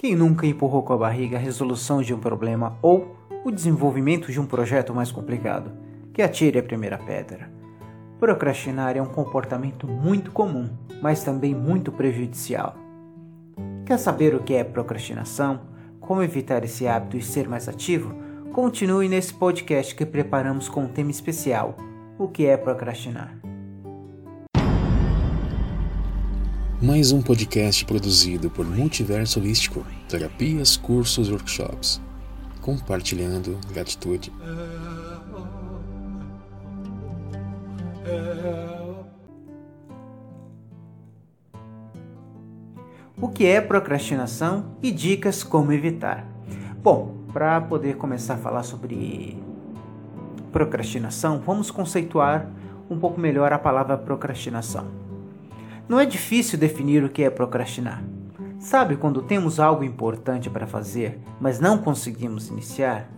Quem nunca empurrou com a barriga a resolução de um problema ou o desenvolvimento de um projeto mais complicado? Que atire a primeira pedra. Procrastinar é um comportamento muito comum, mas também muito prejudicial. Quer saber o que é procrastinação? Como evitar esse hábito e ser mais ativo? Continue nesse podcast que preparamos com um tema especial: o que é procrastinar. Mais um podcast produzido por Multiverso Holístico, terapias, cursos e workshops. Compartilhando gratitude. O que é procrastinação e dicas como evitar? Bom, para poder começar a falar sobre procrastinação, vamos conceituar um pouco melhor a palavra procrastinação. Não é difícil definir o que é procrastinar. Sabe quando temos algo importante para fazer, mas não conseguimos iniciar?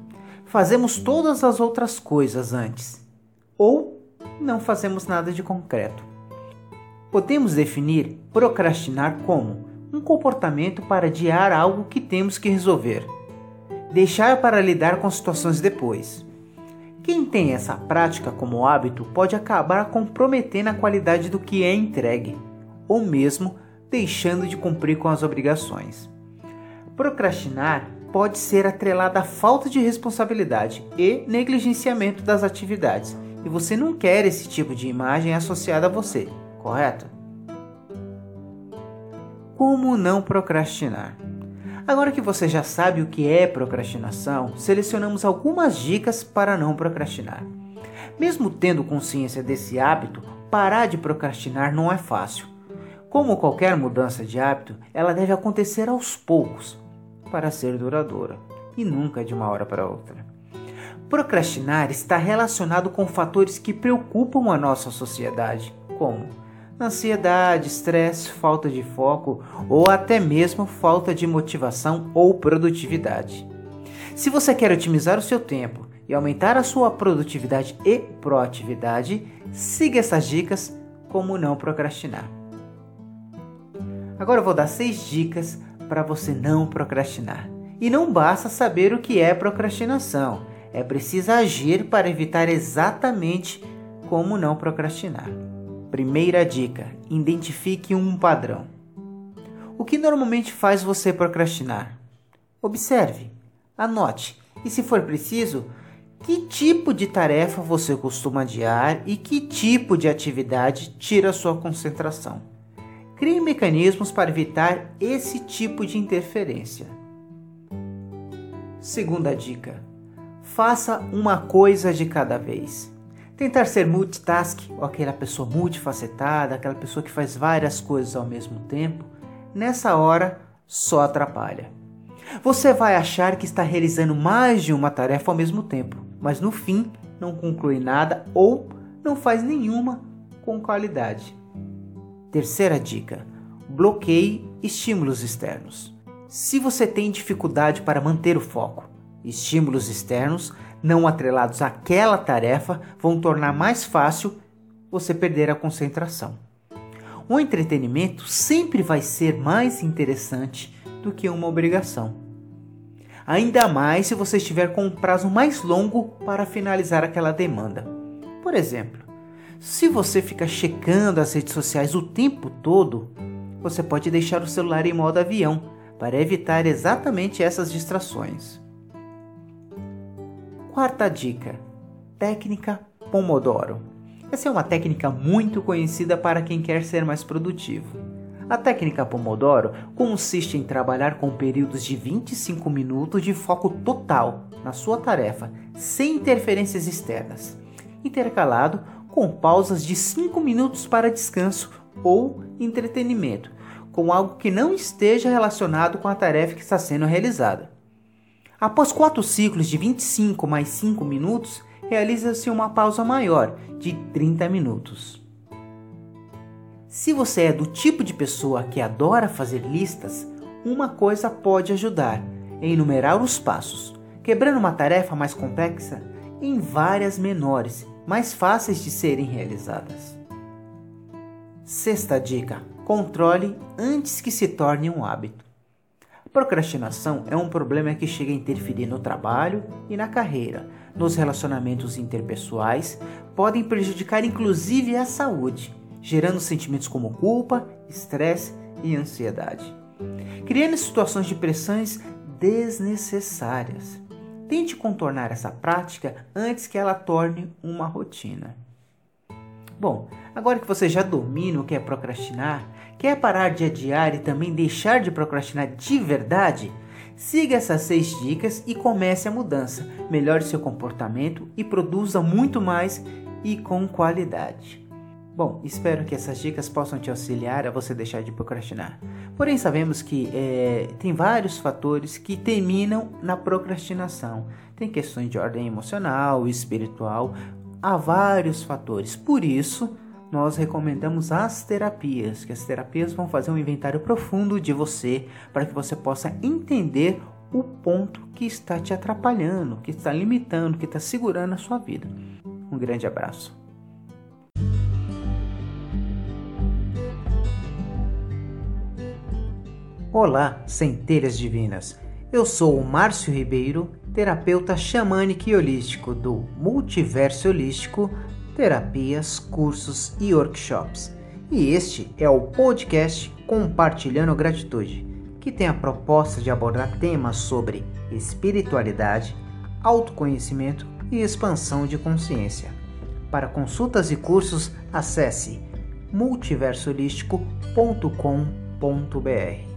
Fazemos todas as outras coisas antes, ou não fazemos nada de concreto. Podemos definir procrastinar como um comportamento para adiar algo que temos que resolver, deixar para lidar com situações depois. Quem tem essa prática como hábito pode acabar comprometendo a qualidade do que é entregue ou mesmo deixando de cumprir com as obrigações. Procrastinar pode ser atrelado à falta de responsabilidade e negligenciamento das atividades, e você não quer esse tipo de imagem associada a você, correto? Como não procrastinar? Agora que você já sabe o que é procrastinação, selecionamos algumas dicas para não procrastinar. Mesmo tendo consciência desse hábito, parar de procrastinar não é fácil. Como qualquer mudança de hábito, ela deve acontecer aos poucos para ser duradoura e nunca de uma hora para outra. Procrastinar está relacionado com fatores que preocupam a nossa sociedade, como ansiedade, estresse, falta de foco ou até mesmo falta de motivação ou produtividade. Se você quer otimizar o seu tempo e aumentar a sua produtividade e proatividade, siga essas dicas como não procrastinar. Agora eu vou dar seis dicas para você não procrastinar. E não basta saber o que é procrastinação, é preciso agir para evitar exatamente como não procrastinar. Primeira dica: identifique um padrão. O que normalmente faz você procrastinar? Observe, anote e, se for preciso, que tipo de tarefa você costuma adiar e que tipo de atividade tira sua concentração. Crie mecanismos para evitar esse tipo de interferência. Segunda dica: faça uma coisa de cada vez. Tentar ser multitask, ou aquela pessoa multifacetada, aquela pessoa que faz várias coisas ao mesmo tempo, nessa hora só atrapalha. Você vai achar que está realizando mais de uma tarefa ao mesmo tempo, mas no fim não conclui nada ou não faz nenhuma com qualidade. Terceira dica: bloqueie estímulos externos. Se você tem dificuldade para manter o foco, estímulos externos não atrelados àquela tarefa vão tornar mais fácil você perder a concentração. O entretenimento sempre vai ser mais interessante do que uma obrigação. Ainda mais se você estiver com um prazo mais longo para finalizar aquela demanda. Por exemplo, se você fica checando as redes sociais o tempo todo, você pode deixar o celular em modo avião para evitar exatamente essas distrações. Quarta dica: técnica Pomodoro. Essa é uma técnica muito conhecida para quem quer ser mais produtivo. A técnica Pomodoro consiste em trabalhar com períodos de 25 minutos de foco total na sua tarefa, sem interferências externas, intercalado com pausas de 5 minutos para descanso ou entretenimento, com algo que não esteja relacionado com a tarefa que está sendo realizada. Após quatro ciclos de 25 mais 5 minutos, realiza-se uma pausa maior, de 30 minutos. Se você é do tipo de pessoa que adora fazer listas, uma coisa pode ajudar: enumerar os passos, quebrando uma tarefa mais complexa em várias menores mais fáceis de serem realizadas. Sexta dica: controle antes que se torne um hábito. Procrastinação é um problema que chega a interferir no trabalho e na carreira, nos relacionamentos interpessoais, podem prejudicar inclusive a saúde, gerando sentimentos como culpa, estresse e ansiedade, criando situações de pressões desnecessárias. Tente contornar essa prática antes que ela torne uma rotina. Bom, agora que você já domina o que é procrastinar, quer parar de adiar e também deixar de procrastinar de verdade? Siga essas seis dicas e comece a mudança. Melhore seu comportamento e produza muito mais e com qualidade. Bom, espero que essas dicas possam te auxiliar a você deixar de procrastinar. Porém, sabemos que é, tem vários fatores que terminam na procrastinação. Tem questões de ordem emocional, espiritual, há vários fatores. Por isso, nós recomendamos as terapias, que as terapias vão fazer um inventário profundo de você para que você possa entender o ponto que está te atrapalhando, que está limitando, que está segurando a sua vida. Um grande abraço. Olá, centelhas divinas. Eu sou o Márcio Ribeiro, terapeuta xamânico e holístico do Multiverso Holístico, terapias, cursos e workshops. E este é o podcast Compartilhando Gratitude, que tem a proposta de abordar temas sobre espiritualidade, autoconhecimento e expansão de consciência. Para consultas e cursos, acesse multiversoholístico.com.br.